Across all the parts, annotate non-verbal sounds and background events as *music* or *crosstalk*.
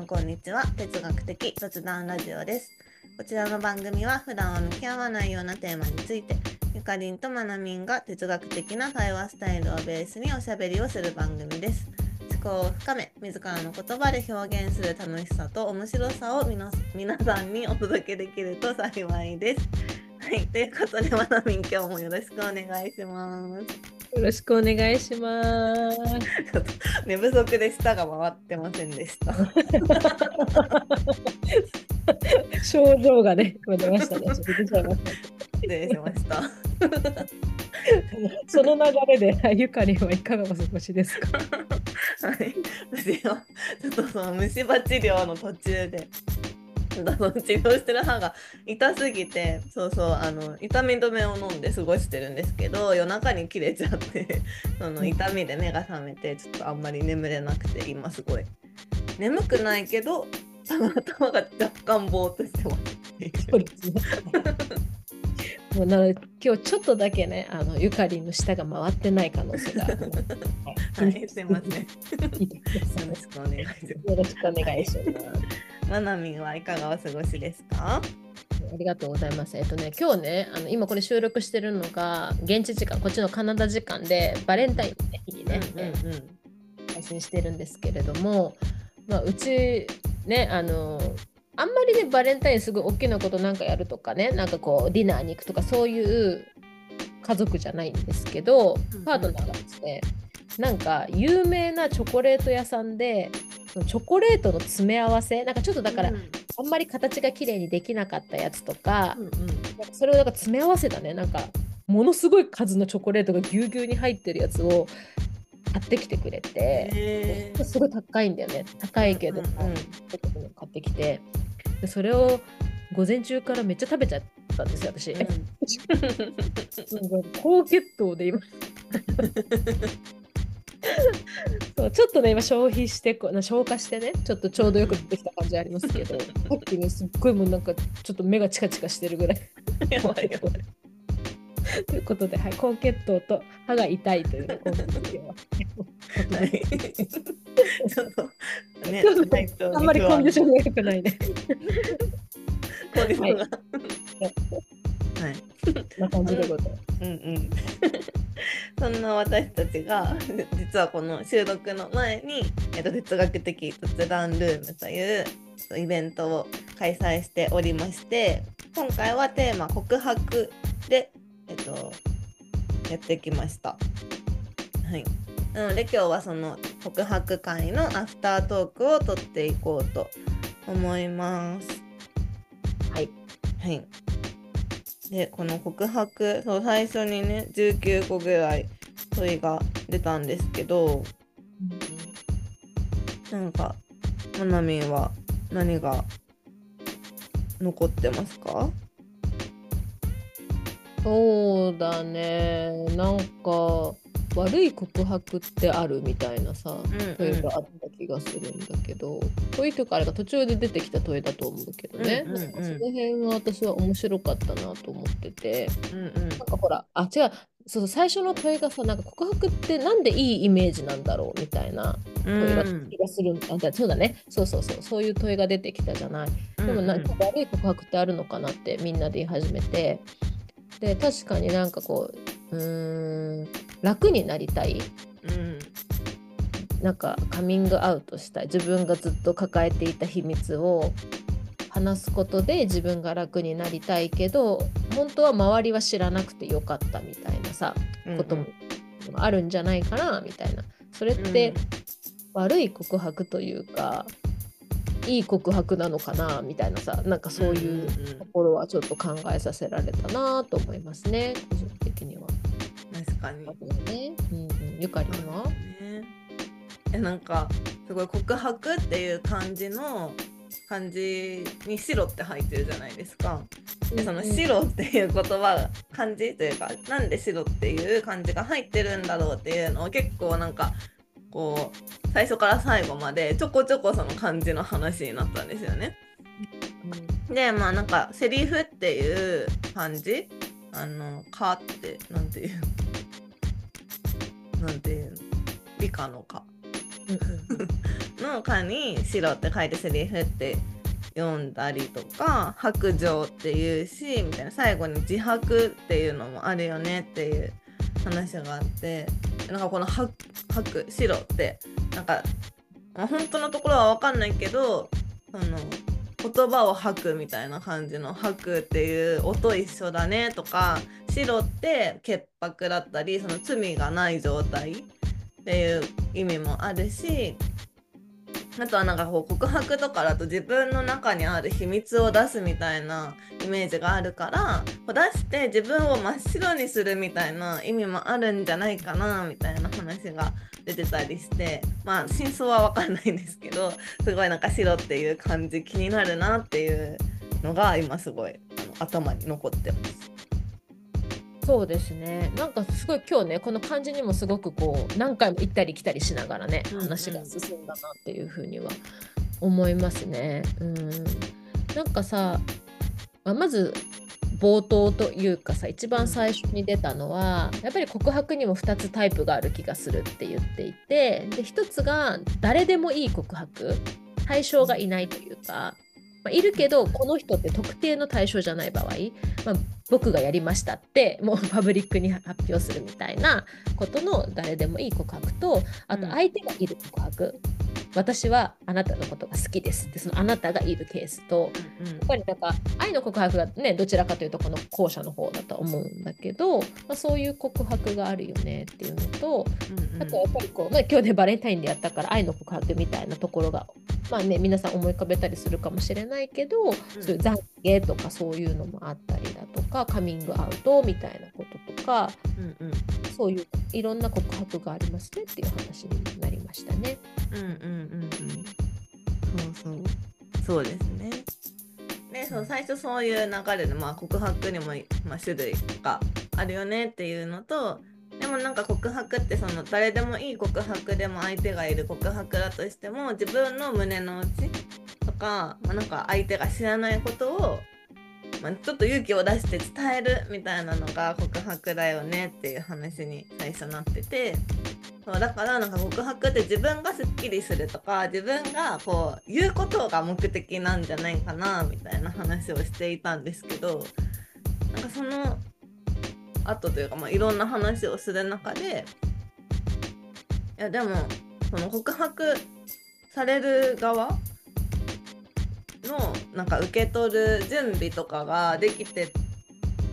んこんにちは。哲学的雑談ラジオです。こちらの番組は普段は向き合わないようなテーマについてゆかりんとまなみんが哲学的な対話スタイルをベースにおしゃべりをする番組です。思考を深め自らの言葉で表現する楽しさと面白さを皆さんにお届けできると幸いです。はいということでまなみん今日もよろしくお願いします。よろしくお願いします。ちょっと寝不足で舌が回ってませんでした。症状がね、出ましたね。失礼しました。その流れで、ゆかりんはいかがお過ごしですか？はい、私はちょっとその虫歯治療の途中で。その治療してる歯が痛すぎてそうそうあの痛み止めを飲んで過ごしてるんですけど夜中に切れちゃって *laughs* その痛みで目が覚めてちょっとあんまり眠れなくて今すごい眠くないけど頭が若干ぼーっとしてます。もうなので今日ちょっとだけねあのゆかりんの舌が回ってない可能性があるので、*laughs* はい、すいません。*laughs* よろしくお願いします。よろしくお願いします。まなみんはいかがお過ごしですか？ありがとうございます。えっとね、今日ね、あの今これ収録してるのが現地時間、こっちのカナダ時間でバレンタインの日にね、うんうんうん配信してるんですけれども、まあ、うちねあのあんまりねバレンタインすごい大きなことなんかやるとかねなんかこうディナーに行くとかそういう家族じゃないんですけどうんパートナーがですねなんか有名なチョコレート屋さんでチョコレートの詰め合わせなんかちょっとだからうん。あんまり形が綺麗にできなかったやつとかうんうん。それをなんか詰め合わせたね。なんかものすごい数のチョコレートがぎゅうぎゅうに入ってるやつを買ってきてくれて。すごい高いんだよね。高いけど、うんうん買ってきて。でそれを午前中からめっちゃ食べちゃったんですよ私、うん。*laughs* 高血糖で今 *laughs* そうちょっとね今消費してこうな消化してねちょっとちょうどよく出てきた感じありますけどさっきねすっごいもうなんかちょっと目がチカチカしてるぐらいやばいやばい。ということで、はい、高血糖と歯が痛いというね今回の今日ははいちょっとねあんまりコンディションが良くないね。コンディションがはい。こんな感じでございます。うんうん。そんな私たちが *laughs* 実はこの収録の前に、えっと、哲学的雑談ルームというイベントを開催しておりまして今回はテーマ告白で、えっと、やってきました。はい。なので今日はその告白会のアフタートークを取っていこうと思います。はい。はい。で、この告白、そう最初にね、19個ぐらい問いが出たんですけど、なんか、まなみんは何が残ってますか？そうだね。なんか悪い告白ってあるみたいなさ、ん問いがあった気がするんだけど、問いというかあれが途中で出てきた問いだと思うけどね、うんうんうん。なんかその辺が私は面白かったなと思ってて、うんうん。なんかほら、あ、違う、そう最初の問いがさ、なんか告白ってなんでいいイメージなんだろうみたいな問いが気がする。あそうだね。そうそうそう、そういう問いが出てきたじゃない。でもなんか悪い告白ってあるのかなってみんなで言い始めて。で確かになんかこううーん楽になりたい。うん。なんかカミングアウトしたい。自分がずっと抱えていた秘密を話すことで自分が楽になりたいけど本当は周りは知らなくてよかったみたいなさうんこともあるんじゃないかなみたいな。それって悪い告白というかいい告白なのかなみたいなさなんかそういうところはちょっと考えさせられたなと思いますね個人的には。確かに。ね。うんうん、ゆかりんはね。えなんかすごい告白っていう感じの感じに白って入ってるじゃないですか。でその白っていう言葉漢字というかなんで白っていう漢字が入ってるんだろうっていうのを結構なんかこう最初から最後までちょこちょこその漢字の話になったんですよね。でまあなんかセリフっていう漢字あの「か」ってなんていう？なんていうの？理科の「か」*laughs* の「か」に「白」って書いてセリフって読んだりとか「白状」っていうしみたいな最後に「自白」っていうのもあるよねっていう話があってなんかこの白「白」「白」ってなんか、まあ、本当のところは分かんないけどその言葉を吐くみたいな感じの吐くっていう音一緒だねとか白って潔白だったりその罪がない状態っていう意味もあるしあとはなんかこう告白とかだと自分の中にある秘密を出すみたいなイメージがあるから出して自分を真っ白にするみたいな意味もあるんじゃないかなみたいな話が出てたりしてまあ真相は分かんないんですけどすごいなんか白っていう感じ気になるなっていうのが今すごいあの頭に残ってます。そうですね。なんかすごい今日ねこの感じにもすごくこう何回も行ったり来たりしながらね、話が進んだなっていうふうには思いますね。うん。なんかさ、まあ、まず冒頭というかさ一番最初に出たのはやっぱり告白にも2つタイプがある気がするって言っていてで1つが誰でもいい告白対象がいないというかまあ、いるけどこの人って特定の対象じゃない場合、まあ、僕がやりましたってもう *laughs* パブリックに発表するみたいなことの誰でもいい告白とあと相手がいる告白、私はあなたのことが好きですってそのあなたがいるケースと、うん、やっぱりなんか愛の告白がねどちらかというとこの後者の方だと思うんだけど、まあ、そういう告白があるよねっていうのと、うんうん、あとはやっぱりこう、まあ、今日でバレンタインでやったから愛の告白みたいなところがまあね皆さん思い浮かべたりするかもしれないけど、うん、そういう懺悔とかそういうのもあったりだとかカミングアウトみたいなこととか、うんうん、そういういろんな告白がありますねっていう話になりましたね。うんうんうんうん。そうそう。そうですね。ね、その最初そういう流れで、まあ、告白にも、まあ、種類があるよねっていうのとでもなんか告白ってその誰でもいい告白でも相手がいる告白だとしても自分の胸の内とか、まあ、なんか相手が知らないことをまあ、ちょっと勇気を出して伝えるみたいなのが告白だよねっていう話に最初なってて。そうだからなんか告白って自分がすっきりするとか自分がこう言うことが目的なんじゃないかなみたいな話をしていたんですけど。なんかその後というか、まあ、いろんな話をする中で。いやでもその告白される側のなんか受け取る準備とかができて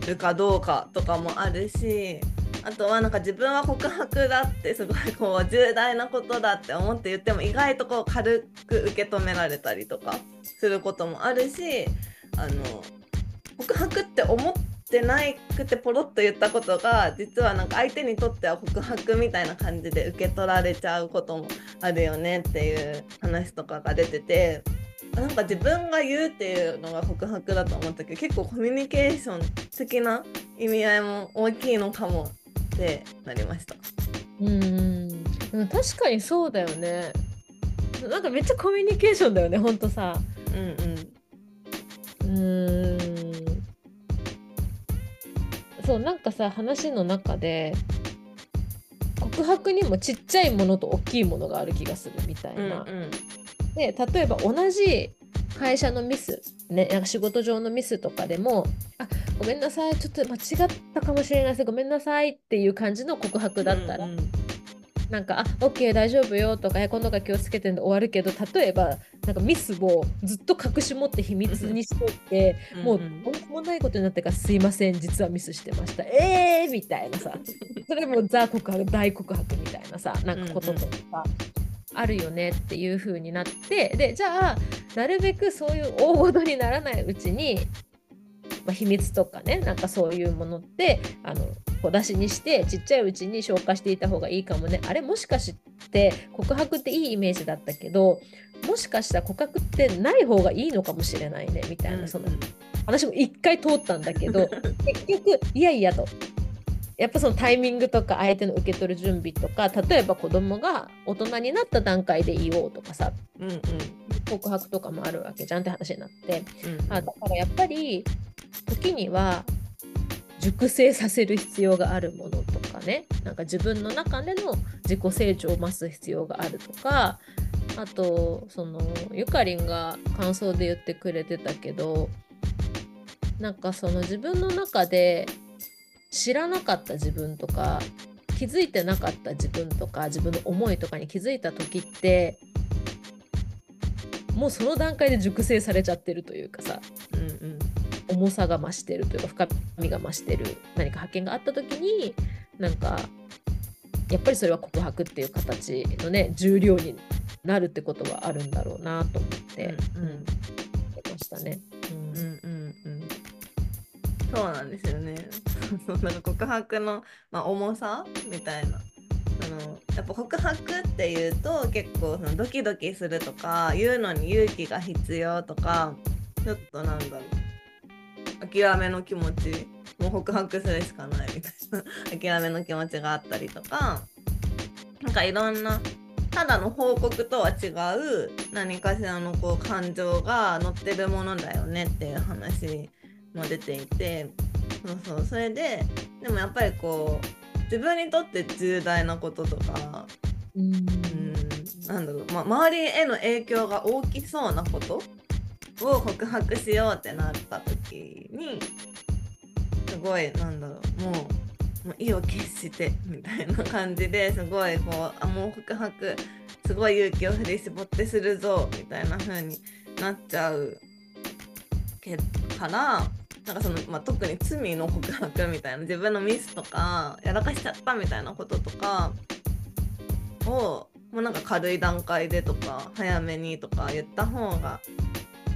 るかどうかとかもあるしあとはなんか自分は告白だってすごいこう重大なことだって思って言っても意外とこう軽く受け止められたりとかすることもあるしあの告白って思ってないくてポロッと言ったことが実はなんか相手にとっては告白みたいな感じで受け取られちゃうこともあるよねっていう話とかが出ててなんか自分が言うっていうのが告白だと思ったけど結構コミュニケーション的な意味合いも大きいのかもってなりました。うん確かにそうだよね。なんかめっちゃコミュニケーションだよねほんとさ。うんうん。うんそうなんかさ話の中で告白にもちっちゃいものと大きいものがある気がするみたいな。うんうんで例えば同じ会社のミス、ね、なんか仕事上のミスとかでもあごめんなさいちょっと間違ったかもしれないですごめんなさいっていう感じの告白だったら、うんうん、なんか「あオッケー大丈夫よ」とか「今度が気をつけてんで終わるけど例えばなんかミスをずっと隠し持って秘密にしておいて、うんうん、もうとんでもないことになってから「すいません実はミスしてました」えーみたいなさ。それもザ告白大告白みたいなさなんかこととか。うんうんあるよねっていう風になってでじゃあなるべくそういう大ごとにならないうちに、まあ、秘密とかねなんかそういうものってあの小出しにしてちっちゃいうちに消化していた方がいいかもね。あれもしかして告白っていいイメージだったけどもしかしたら告白ってない方がいいのかもしれないねみたいな、その話も一回通ったんだけど *laughs* 結局いやいやとやっぱそのタイミングとか相手の受け取る準備とか例えば子供が大人になった段階で言おうとかさ、うんうん、告白とかもあるわけじゃんって話になって、うんうん、あだからやっぱり時には熟成させる必要があるものとかかね。なんか自分の中での自己成長を増す必要があるとか。あとそのゆかりんが感想で言ってくれてたけどなんかその自分の中で知らなかった自分とか気づいてなかった自分とか自分の思いとかに気づいた時ってもうその段階で熟成されちゃってるというかさ、うんうん、重さが増してるというか深みが増してる。何か発見があった時になんかやっぱりそれは告白っていう形のね重量になるってことはあるんだろうなと思って、うん、うん、ましたね。うん、うんうんうんそうなんですよね。*laughs* なんか告白の、まあ、重さみたいな。あのやっぱ告白っていうと結構そのドキドキするとか言うのに勇気が必要とかちょっとなんだろう諦めの気持ちもう告白するしかないみたいな *laughs* 諦めの気持ちがあったりとかなんかいろんなただの報告とは違う何かしらのこう感情が乗ってるものだよねっていう話も出ていてそうそうそれででもやっぱりこう自分にとって重大なこととかうん。なんだろう、まあ、周りへの影響が大きそうなことを告白しようってなった時にすごいなんだろうもうもう意を決してみたいな感じですごいこうあもう告白すごい勇気を振り絞ってするぞみたいな風になっちゃうけからなんかその、まあ、特に罪の告白みたいな。自分のミスとかやらかしちゃったみたいなこととかをもうなんか軽い段階でとか早めにとか言った方が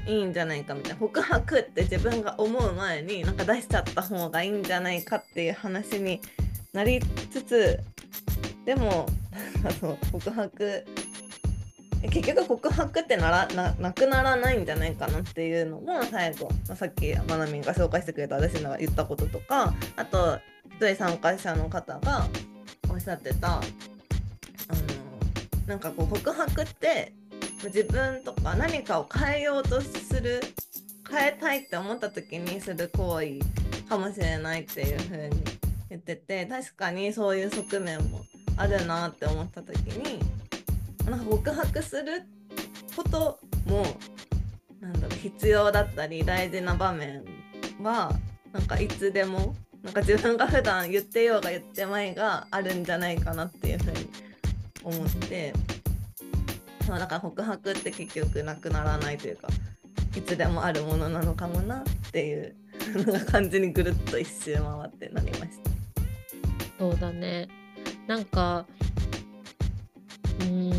いいんじゃないかみたいな。告白って自分が思う前になんか出しちゃった方がいいんじゃないかっていう話になりつつでも *laughs* 告白結局告白ってならななくならないんじゃないかなっていうのも最後、まあ、さっきまなみんが紹介してくれた私のが言ったこととかあと一人参加者の方がおっしゃってたあのなんかこう告白って自分とか何かを変えようとする変えたいって思った時にする行為かもしれないっていう風に言ってて確かにそういう側面もあるなって思った時になんか告白することもなんだろう必要だったり大事な場面はなんかいつでもなんか自分が普段言ってようが言ってまいがあるんじゃないかなっていうふうに思ってそうだから告白って結局なくならないというかいつでもあるものなのかもなっていう感じにぐるっと一周回ってなりました。そうだねなんかうん。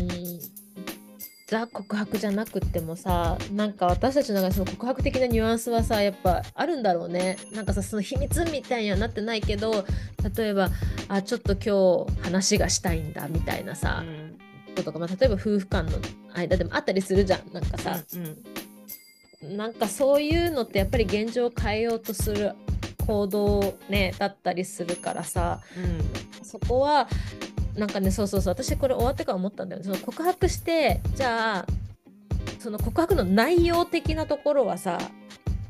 ザ告白じゃなくってもさなんか私たちの中でその告白的なニュアンスはさやっぱあるんだろうね。なんかさその秘密みたいにはなってないけど例えばあちょっと今日話がしたいんだみたいなさ、うん、ことか、まあ、例えば夫婦間の間でもあったりするじゃん。なんかさ、うんうん、なんかそういうのってやっぱり現状を変えようとする行動ねだったりするからさ、うん、そこはなんかねそうそうそう。私これ終わってから思ったんだよその告白してじゃあその告白の内容的なところはさ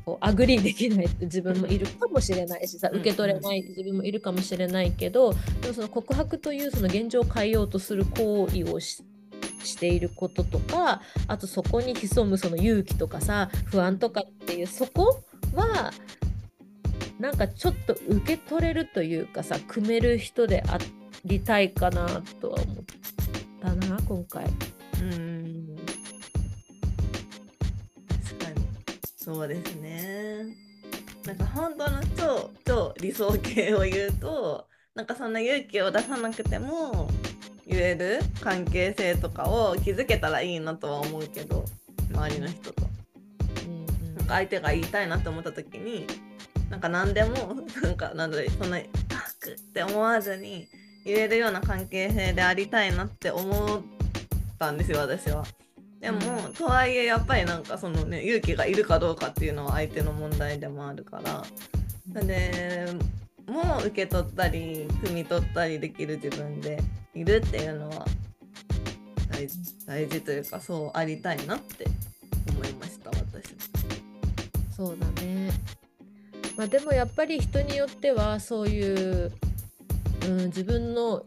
こう agree できない。って自分もいるかもしれないしさ受け取れない。自分もいるかもしれないけどでもその告白というその現状を変えようとする行為をししていることとかあとそこに潜むその勇気とかさ不安とかっていうそこはなんかちょっと受け取れるというかさ組める人であってりたいかなとは思ったな今回。うん確かにそうですね。なんか本当の超超理想形を言うとなんかそんな勇気を出さなくても言える関係性とかを築けたらいいなとは思うけど周りの人と。うんうん、なんか相手が言いたいなと思った時になんか何でもなんかなんだろうそんな「タク」って思わずに言えるような関係性でありたいなって思ったんですよ私は。でも、うん、とはいえやっぱりなんかそのね勇気がいるかどうかっていうのは相手の問題でもあるから。でもう受け取ったり汲み取ったりできる自分でいるっていうのは大事大事というかそうありたいなって思いました私。そうだね。まあでもやっぱり人によってはそういううん、自分の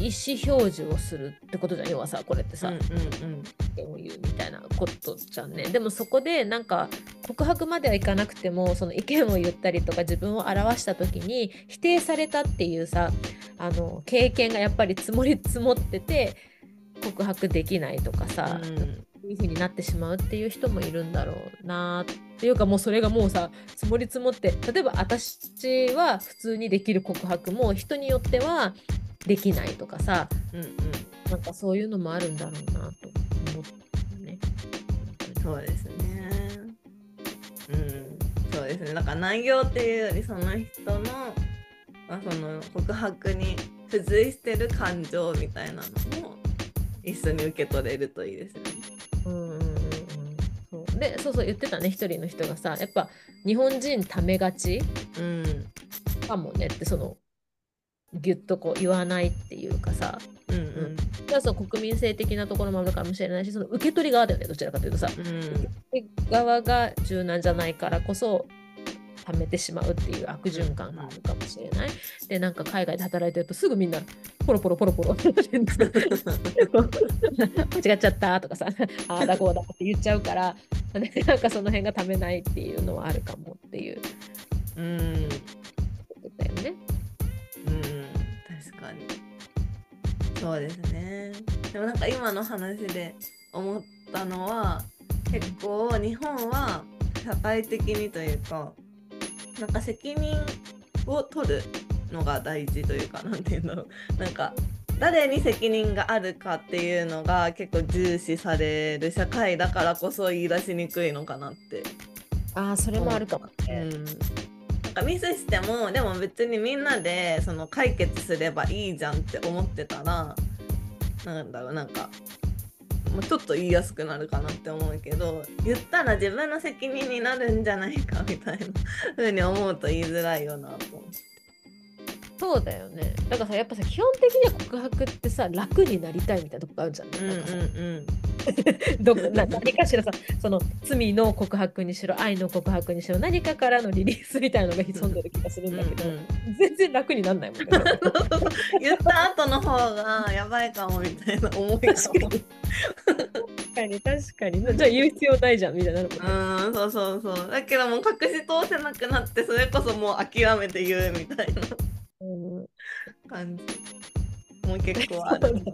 意思表示をするってことじゃん要はさこれってさ、うんうん意見を言うみたいなことじゃんね。でもそこでなんか告白まではいかなくてもその意見を言ったりとか自分を表した時に否定されたっていうさあの経験がやっぱり積もり積もってて告白できないとかさ、うんいう風になってしまうっていう人もいるんだろうなっていうかもうそれがもうさ積もり積もって例えば私は普通にできる告白も人によってはできないとかさうんうんなんかそういうのもあるんだろうなと思ったね。そうですねうんそうですねだから内容っていうよりその人の、まあ、その告白に付随してる感情みたいなのも一緒に受け取れるといいですよね。でそうそう言ってたね一人の人がさやっぱ日本人ためがちうん。かもねってそのギュッとこう言わないっていうかさ。うんうん。それはその国民性的なところもあるかもしれないしその受け取り側だよねどちらかというとさ。うん。受け取り側が柔軟じゃないからこそ溜めてしまうっていう悪循環があるかもしれない。でなんか海外で働いてるとすぐみんなポロポロポロポロ *laughs* 間違っちゃったとかさ *laughs* ああだこうだって言っちゃうからねなんかその辺がためないっていうのはあるかもっていう。うん。だよね。うん。確かに。そうですね。でもなんか今の話で思ったのは結構日本は社会的にというかなんか責任を取るのが大事というかなんて言うんだろう。*laughs* なんか誰に責任があるかっていうのが結構重視される社会だからこそ言い出しにくいのかなってああそれもあるかもう。ね。ん、なんかミスしてもでも別にみんなでその解決すればいいじゃんって思ってたらなんだろうなんかもうちょっと言いやすくなるかなって思うけど言ったら自分の責任になるんじゃないかみたいな風に思うと言いづらいよなと思って。そうだよね。だからさやっぱさ基本的には告白ってさ楽になりたいみたいなとこがあるじゃん。ね。うんうん。*laughs* どな何かしらさその罪の告白にしろ愛の告白にしろ何かからのリリースみたいなのが潜んでる気がするんだけど、うんうん。全然楽になんないもんね。*laughs* 言った後の方がやばいかもみたいな思いが。確かに確かに確かに。じゃあ言う必要ないじゃんみたいなのもね。うんそうそうそう。だけどもう隠し通せなくなってそれこそもう諦めて言うみたいなうん。感じ。もう結構ある。*laughs*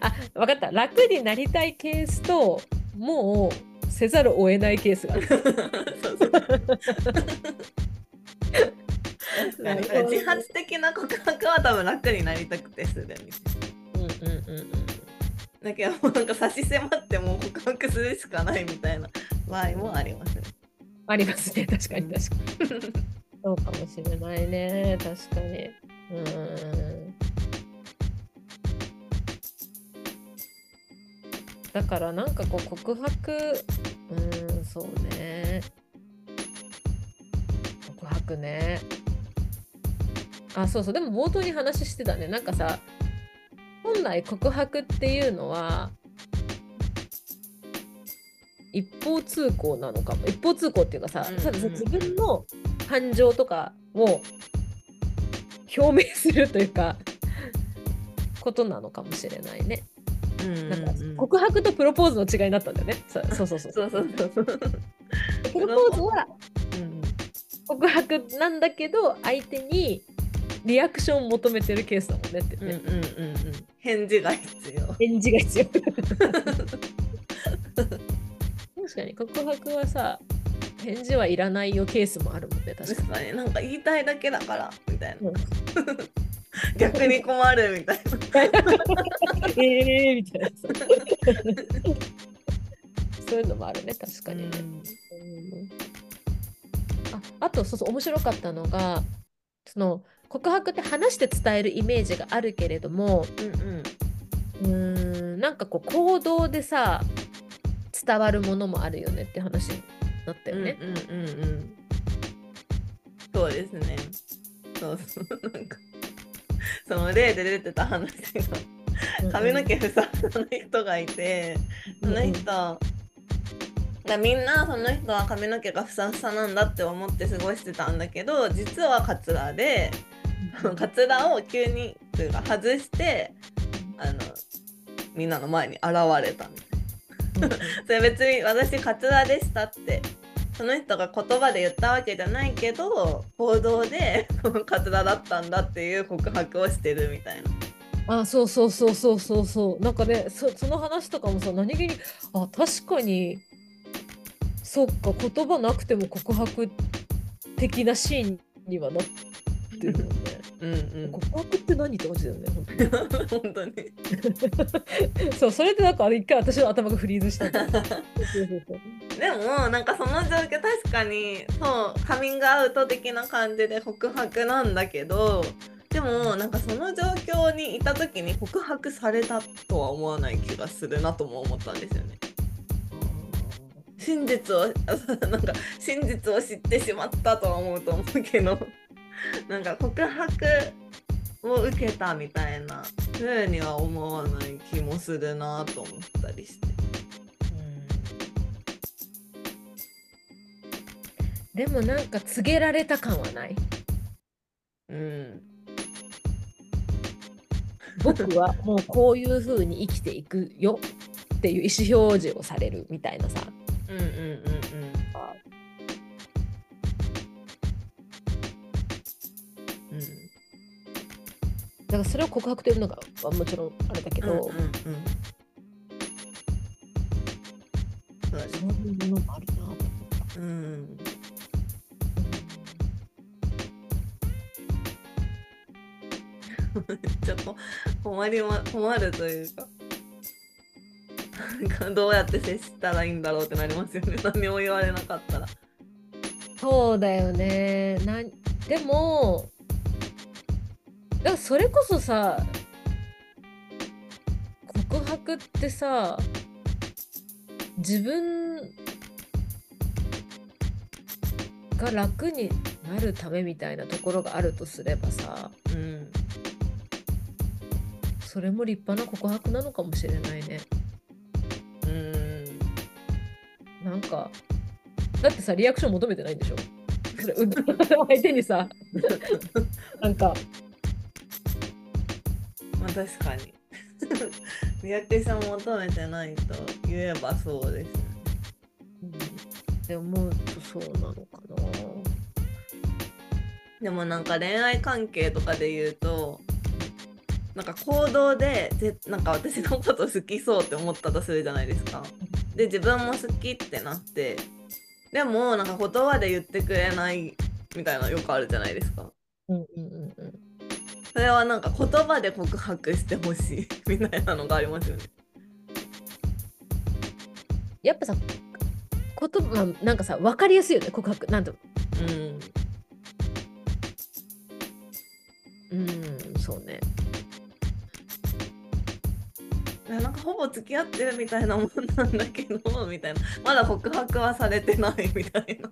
あ分かった。楽になりたいケースともうせざるを得ないケースがある。*laughs* そうそう。*laughs* なるほどね。自発的な告白は多分楽になりたくてするみたいうんうんうんうん。なだけどもうなんか差し迫ってもう告白するしかないみたいな場合もありますね。ありますね。確かに確かに。そうかもしれないね。確かに。うん。だからなんかこう告白うんそうね。告白ね。あそうそう。でも冒頭に話してたね。なんかさ本来告白っていうのは一方通行なのかも。一方通行っていうかさ、うんたださうん自分の感情とかを表明するというかことなのかもしれないね。うんうんなんかうん告白とプロポーズの違いになったんだよね。そそうそうそう。そうそうそうそうプロポーズはうん告白なんだけど相手にリアクションを求めてるケースだもんねってね。うんうんうんうん返事が必要返事が必要。*laughs* 確かに告白はさ返事はいらないよケースもあるもんね確かに。なんか言いたいだけだからみたいな。うん。*laughs* 逆に困るみたいな。に。*laughs* えーみたいな。さ。そういうのもあるね確かにね。うん。ああとそうそう面白かったのがその告白って話して伝えるイメージがあるけれどもうんうん。うーんなんかこう行動でさ伝わるものもあるよねって話になったよね。うんうんうんうん。そうですね。そうそう。なんかその例で出てた話が。髪の毛ふさふさの人がいてその人。がみんなその人は髪の毛がふさふさなんだって思って過ごしてたんだけど実はカツラでカツラを急にというか外してあのみんなの前に現れたみたいな。*laughs* それ別に私カツラでしたってその人が言葉で言ったわけじゃないけど行動で *laughs* カツラだったんだっていう告白をしてるみたいな。あそうそうそうそうそうそうなんかねそその話とかもさ何気にあ確かにそっか言葉なくても告白的なシーンにはなってる。*laughs* うんうん、告白って何って感じだよね本当に。そうそれでなんかあれ一回私の頭がフリーズした *laughs* でもなんかその状況確かにそうカミングアウト的な感じで告白なんだけどでもなんかその状況にいた時に告白されたとは思わない気がするなとも思ったんですよね。真実をあ *laughs* なんか真実を知ってしまったとは思うと思うけど *laughs* なんか告白を受けたみたいな風には思わない気もするなと思ったりして。でもなんか告げられた感はない？うん。僕はもうこういう風に生きていくよっていう意思表示をされるみたいなさ。うんうんうんうん。うんだからそれを告白というのがもちろんあれだけど、うんうんうん。そういうものもあるなと思った。うん。めっちゃ困りま困るというかなん。かどうやって接したらいいん。だろうってなりますよね何も言われなかったらそうだよね。なでもそれこそさ告白ってさ自分が楽になるためみたいなところがあるとすればさうん。それも立派な告白なのかもしれないね。うん。なんかだってさリアクション求めてないんでしょ？それ *laughs* 相手にさ。なんか確かにリアクション求めてないと言えばそうですねって思うとそうなのかな。でもなんか恋愛関係とかで言うとなんか行動でぜなんか私のこと好きそうって思ったとするじゃないですか。で自分も好きってなってでもなんか言葉で言ってくれないみたいなのよくあるじゃないですか。うんうん。それはなんか言葉で告白してほしい。*laughs* みたいなのがありますよね。やっぱさ言葉なんかさ分かりやすいよね告白。なんとうん。うんそうね。なんかほぼ付き合ってるみたいなもんなんだけどみたいな。まだ告白はされてないみたいな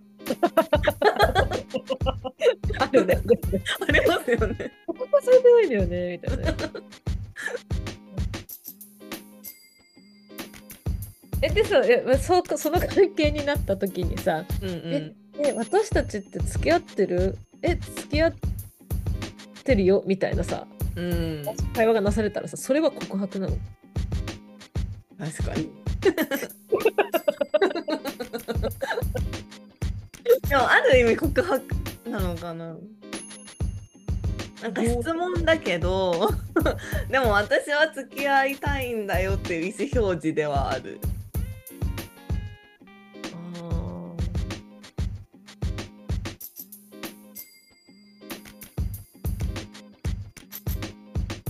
*laughs* *laughs* あるね。ありますよね。ここされてないんだよねみたいなね。*laughs* えでさえまそうその関係になった時にさうんええ私たちって付き合ってる？え付き合ってるよ？みたいなさうん、うん、会話がなされたらさそれは告白なの？確かに。*laughs* でもある意味告白なのかな。なんか質問だけど *laughs* でも私は付き合いたいんだよっていう意思表示ではある。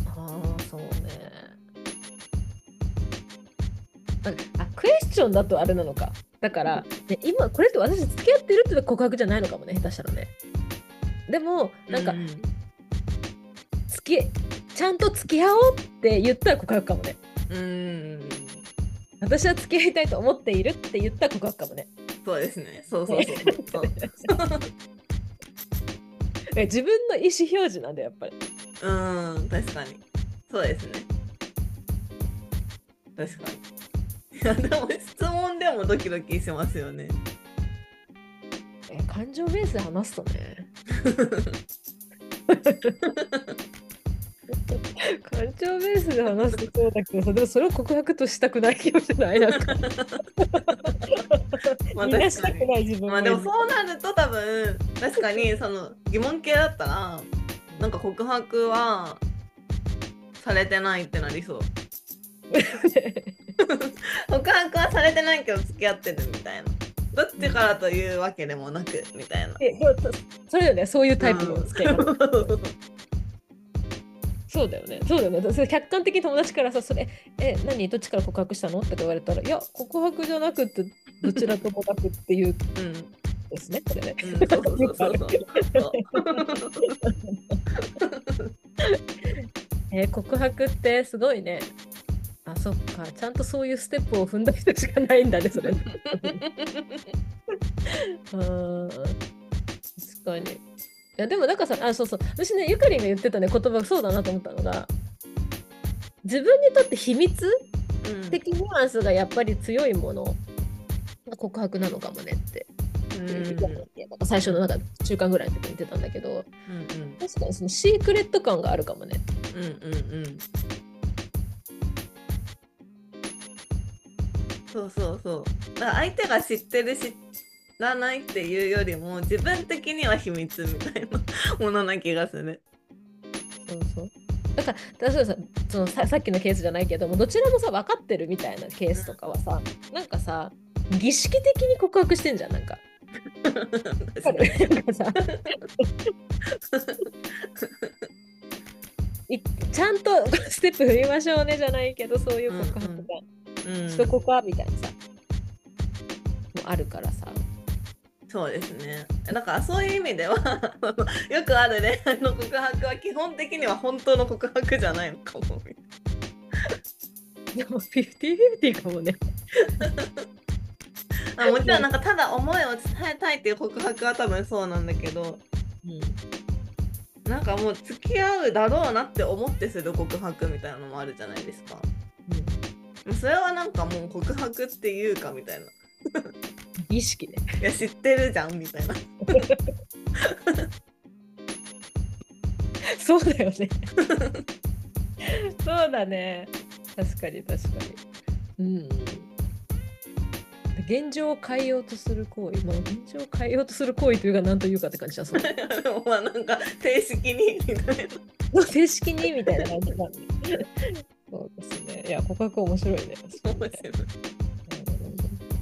ああそうねなんかあクエスチョンだとあれなのかだから、ね、今これって私付き合ってるって告白じゃないのかもね下手したらねでもなんかう付きちゃんと付き合おうって言ったら告白かもねうん、私は付き合いたいと思っているって言ったら告白かもねそうですね。そうそうそうそう。*laughs* え自分の意思表示なんだよやっぱりうん、確かに。そうですね。確かに。でも質問でもドキドキしますよね。え感情ベースで話すとね。*laughs* 感情ベースで話してそうだけどさでもそれを告白としたくない気もしない？なんか。*laughs* まあみんなしたくない自分まあでもそうなると多分確かにその疑問系だったらなんか告白はされてないってなりそう *laughs* 告白はされてないけど付き合ってるみたいな。どっちからというわけでもなくみたいな。それよね。そういうタイプの付き合い。方 *laughs* そうだよね。そうだよね。それ客観的に友達からさ、それ、え、何？どっちから告白したの？って言われたら、いや、告白じゃなくて、どちらともなくっていううん。ですね、これね。えー告白ってすごいね。あ、そっか。ちゃんとそういうステップを踏んだ人しかないんだね、それ。*laughs* うん。確かに。いや、でもなんかさ、あ、そうそう。私ね、ゆかりんが言ってたね、言葉そうだなと思ったのが、自分にとって秘密うん的ニュアンスがやっぱり強いものが告白なのかもねって、うん最初のなんか中間ぐらいの時に言ってたんだけどうんうん確かにそのシークレット感があるかもね。うんうんうんそうそうそう。だから相手が知ってる知らないっていうよりも自分的には秘密みたいなものな気がする。そうそう。だから例えばさそのささっきのケースじゃないけどもどちらもさ分かってるみたいなケースとかはさなんかさ儀式的に告白してんじゃんなんか。*laughs* ちゃんとステップ踏みましょうねじゃないけどそういう告白が。うんしとこうかみたいなさ。もあるからさ。そうですね。だからそういう意味では *laughs* よくある恋愛の告白は基本的には本当の告白じゃないのかも。でも50-50かもね。*laughs* あもちろんなんかただ思いを伝えたいっていう告白は多分そうなんだけど。なんかもう付き合うだろうなって思ってする告白みたいなのもあるじゃないですか。それはなんかもう告白っていうかみたいな。儀式ね。いや知ってるじゃんみたいな。*laughs* そうだよね。そうだね。確かに確かに。うん。現状を変えようとする行為、まあ、現状を変えようとする行為というか何というかって感じだそうでもまあなんか正式にみたいな。正式にみたいな感じなんでそうですね。いや告白面白いね。そうですよね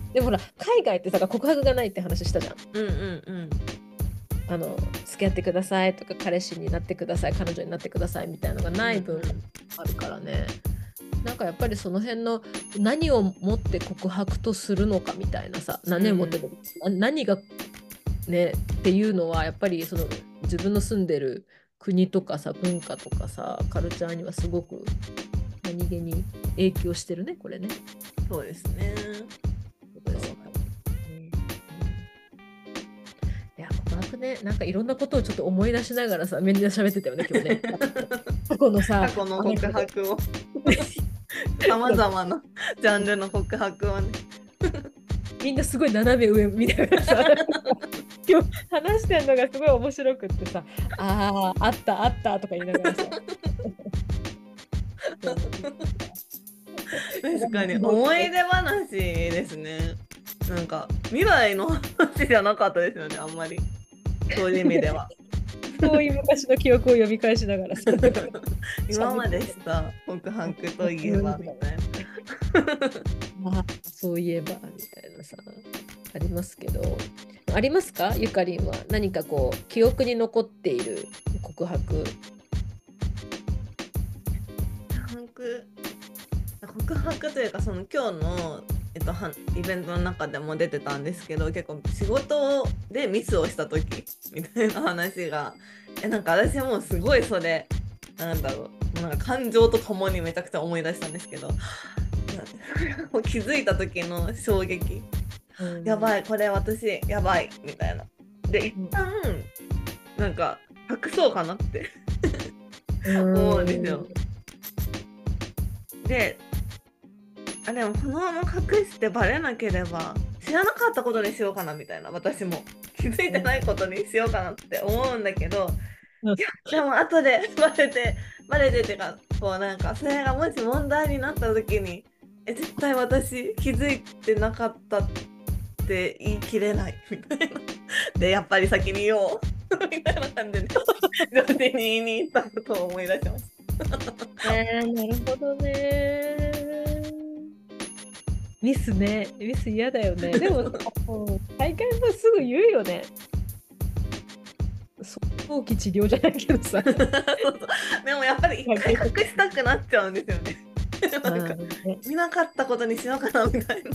うん。でもほら海外ってさ告白がないって話したじゃん。うんうんうん。あの付き合ってくださいとか彼氏になってください彼女になってくださいみたいなのがない分あるからね。なんかやっぱりその辺の何をもって告白とするのかみたいなさ何をもって、な何がねっていうのはやっぱりその自分の住んでる国とかさ文化とかさカルチャーにはすごく何気に影響してるねこれね。そうですね。いや告白ねなんかいろんなことをちょっと思い出しながらさみんな喋ってたよね今日ね。*laughs* 過去のさ過去の告白を。さまざまなジャンルの告白をね。みんなすごい斜め上見ながらさ *laughs* 今日話してるのがすごい面白くってさ「あああったあった」とか言いながらさ確かに *laughs* 思い出話ですね。なんか未来の話じゃなかったですよねあんまり。そういう意味では。*laughs* そういう昔の記憶を呼び返しながらさ *laughs* 今までした告白といえばみたいな。あそういえばみたいなさありますけどありますか？ゆかりんは何かこう記憶に残っている告白告白というかその今日の、えっと、はイベントの中でも出てたんですけど結構仕事でミスをした時みたいな話がえなんか私はもうすごいそれなんだろうなんか感情とともにめちゃくちゃ思い出したんですけど気づいた時の衝撃やばいこれ私やばいみたいなで一旦なんか隠そうかなって思うんですよであでもこのまま隠してバレなければ知らなかったことにしようかなみたいな私も。気づいてないことにしようかなって思うんだけどいやでも後で *laughs* バレてバレてってかこうなんかそれがもし問題になった時にえ絶対私気づいてなかったって言い切れないみたいな。でやっぱり先に言おう。*laughs* みたいな感じで *laughs* 女性に言いに行ったことを思い出しましたえー、なるほどね。ミスね。ミス嫌だよね。*laughs* でも、大会もすぐ言うよね。早期治療じゃないけどさ。そうそうでもやっぱり一回隠したくなっちゃうんですよね。*laughs* なんか見なかったことにしようかなみたいな。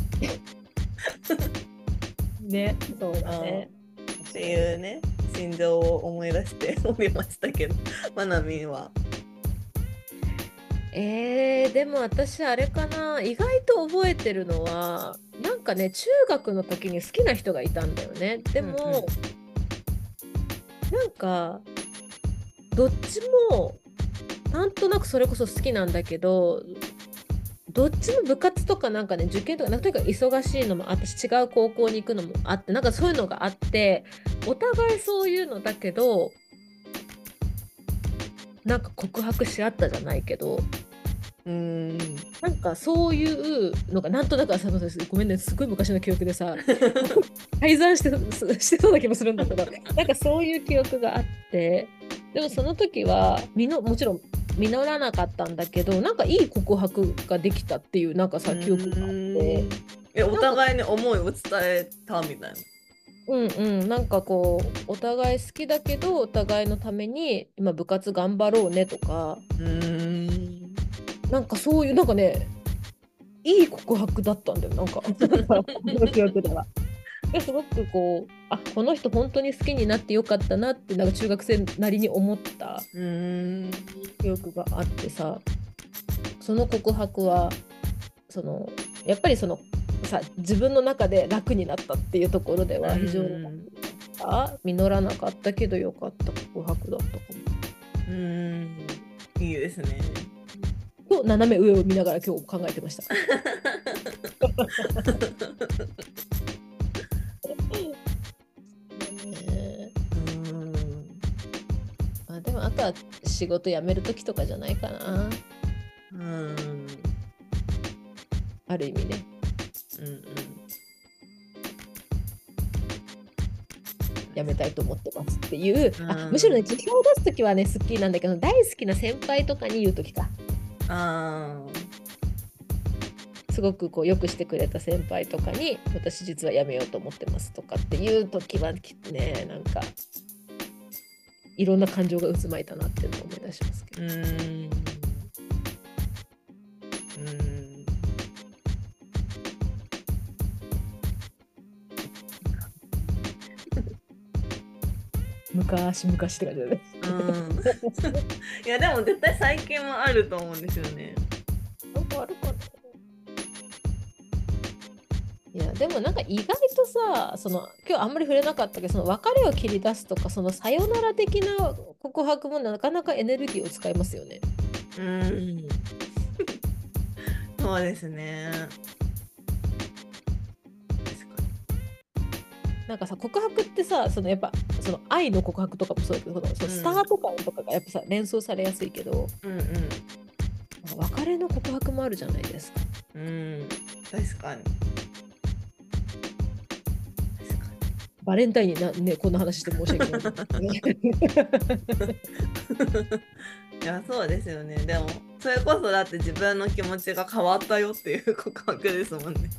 ね、そうだね。っていうね、心情を思い出しておりましたけど、まなみんは。えー、でも私あれかな意外と覚えてるのはなんかね中学の時に好きな人がいたんだよね。でも、うんうん、なんかどっちもなんとなくそれこそ好きなんだけどどっちも部活とかなんかね受験とかなんかとにかく忙しいのも私違う高校に行くのもあってなんかそういうのがあってお互いそういうのだけどなんか告白し合ったじゃないけどうん。なんかそういうのがなんとなくさごめんねすごい昔の記憶でさ *laughs* 改ざんして *laughs* してそうな気もするんだけど *laughs* なんかそういう記憶があってでもその時はみのもちろん実らなかったんだけどなんかいい告白ができたっていうなんかさ記憶があって。えお互いに思いを伝えたみたいな？うんうん。なんかこうお互い好きだけどお互いのために今部活頑張ろうねとか。うんなんかそういうなんかねいい告白だったんだよなんかの記憶では。*laughs* すごくこうあこの人本当に好きになってよかったなってなんか中学生なりに思った記憶があってさその告白はそのやっぱりそのさ自分の中で楽になったっていうところでは非常にあ実らなかったけどよかった告白だったかも。うんいいですね。と斜め上を見ながら今日考えてました。*laughs* あでもあとは仕事辞める時とかじゃないかな。うんある意味ね。うんうんやめたいと思ってますっていう、あむしろね辞表を出す時はね好きなんだけど大好きな先輩とかに言う時かあすごくこうよくしてくれた先輩とかに私実は辞めようと思ってますとかっていう時はねなんかいろんな感情が渦巻いたなっていうのを思い出しますけど。うん。昔昔って感じだね。*laughs* いやでも絶対最近もあると思うんですよね。なんかあるかないやでもなんか意外とさその今日あんまり触れなかったけどその別れを切り出すとかそのさよなら的な告白もなかなかエネルギーを使いますよね。うん *laughs* そうですね。なんかさ告白ってさそのやっぱその愛の告白とかもそうだけど、そのスターとかとかがやっぱさ連想されやすいけど、うんうん、別れの告白もあるじゃないですか。うん、確かに。バレンタインにな、ね、こんな話して申し訳ない。*laughs* いやそうですよねでもそれこそだって自分の気持ちが変わったよっていう告白ですもんね。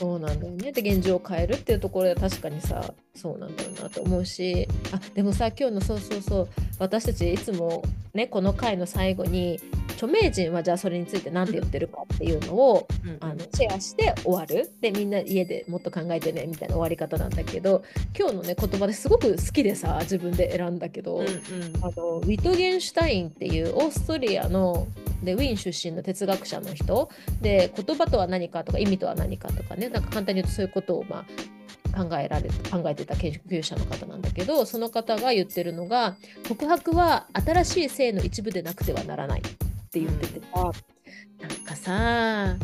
そうなんだよね。で現状を変えるっていうところで確かにさそうなんだろうなと思うし。あでもさ今日のそうそうそう私たちいつもねこの回の最後に著名人はじゃあそれについて何て言ってるかっていうのを、うん、あのシェアして終わる。でみんな家でもっと考えてねみたいな終わり方なんだけど今日のね言葉ですごく好きでさ自分で選んだけど、うんうん、あのウィトゲンシュタインっていうオーストリアのでウィーン出身の哲学者の人。で言葉とは何かとか意味とは何かとかね。なんか簡単に言うとそういうことをまあ考えられ考えてた研究者の方なんだけどその方が言ってるのが告白は新しい性の一部でなくてはならないって言ってて。さ、なんかさ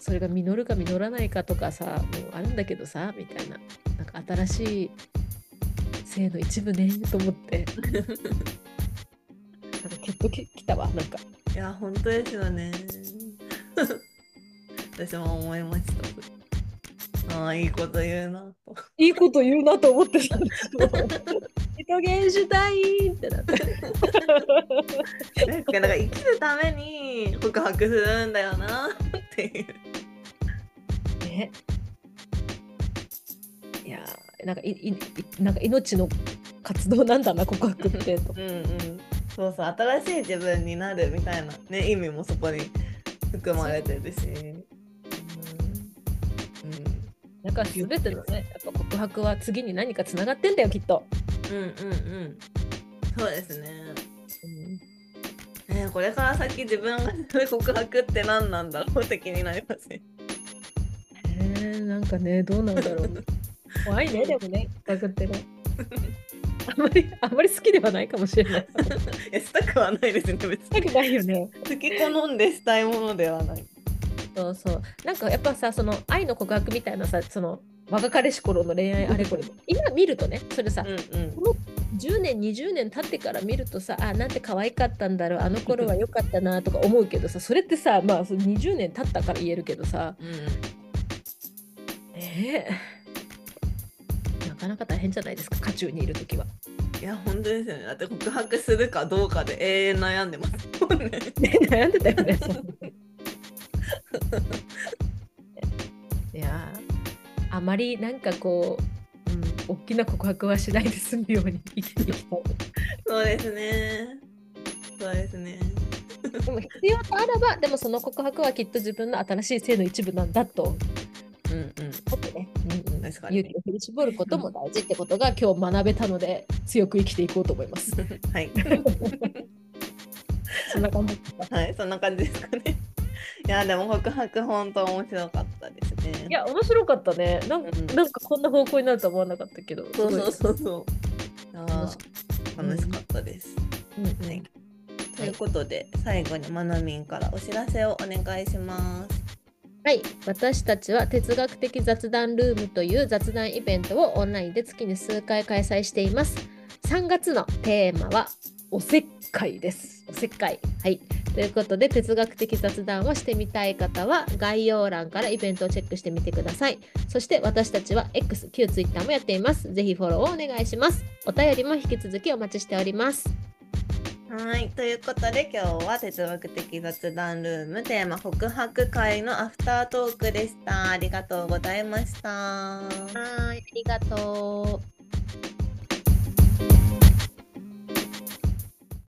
それが実るか実らないかとかさもうあるんだけどさみたいな。なんか新しい性の一部ねと思って。*laughs* なんかキュッとききたわなんか。いや本当ですよね。*laughs* 私も思いました。ああいいこと言うなと。いいこと言うなと思ってたんですけど人間主体ってなって。なんかなんか生きるために告白するんだよなっていう。ねいやーなんかいいいなんか命の活動なんだな告白ってと。うんうん。そうそう新しい自分になるみたいなね意味もそこに含まれてるし。う。ん。なんか全てのねやっぱ告白は次に何かつながってんだよきっと、うんうんうん。そうですね。えーこれから先自分が告白って何なんだろうって気になりますね。えー、なんかねどうなんだろう *laughs* 怖いねでもね告白ってね。あんまり *laughs* あんまり好きではないかもしれない。*laughs* いやしたくはないですね別に。好きないよね。好き好んでしたいものではない。そうそう。なんかやっぱさその愛の告白みたいなさその若かりし頃の恋愛あれこれ。今見るとねそれさ、うんうん。この10年20年経ってから見るとさあなんて可愛かったんだろう。あの頃は良かったなとか思うけどさ *laughs* それってさまあその20年経ったから言えるけどさ。うんえかなか大変じゃないですか渦中にいる時は。いや本当ですよね。だって告白するかどうかで永遠悩んでますもんね。ね *laughs* 悩んでたよね。いやーあまりなんかこう、うん、大きな告白はしないで済むように生きていきたい。そうですね。そうですね。でも必要とあらばでもその告白はきっと自分の新しい性の一部なんだとうんうん。確かに勇気を振り絞ることも大事ってことが今日学べたので強く生きていこうと思います。*laughs* はい。*laughs* そんな感じですかはい、そんな感じですかね。*laughs* いやでも告白本当面白かったですね。いや面白かったねなんか,、うんなんかこんな方向になるとは思わなかったけどそうそうすそうそう。あ楽しかったです。うんうんはいということで、最後にまなみんからお知らせをお願いします。はい、私たちは哲学的雑談ルームという雑談イベントをオンラインで月に数回開催しています。3月のテーマはおせっかいです。おせっかい。はい。ということで哲学的雑談をしてみたい方は概要欄からイベントをチェックしてみてください。そして私たちは X、旧 Twitter もやっています。ぜひフォローをお願いします。お便りも引き続きお待ちしております。はい、ということで今日は哲学的雑談ルームテーマ告白会のアフタートークでした。ありがとうございました。はい、ありがとう。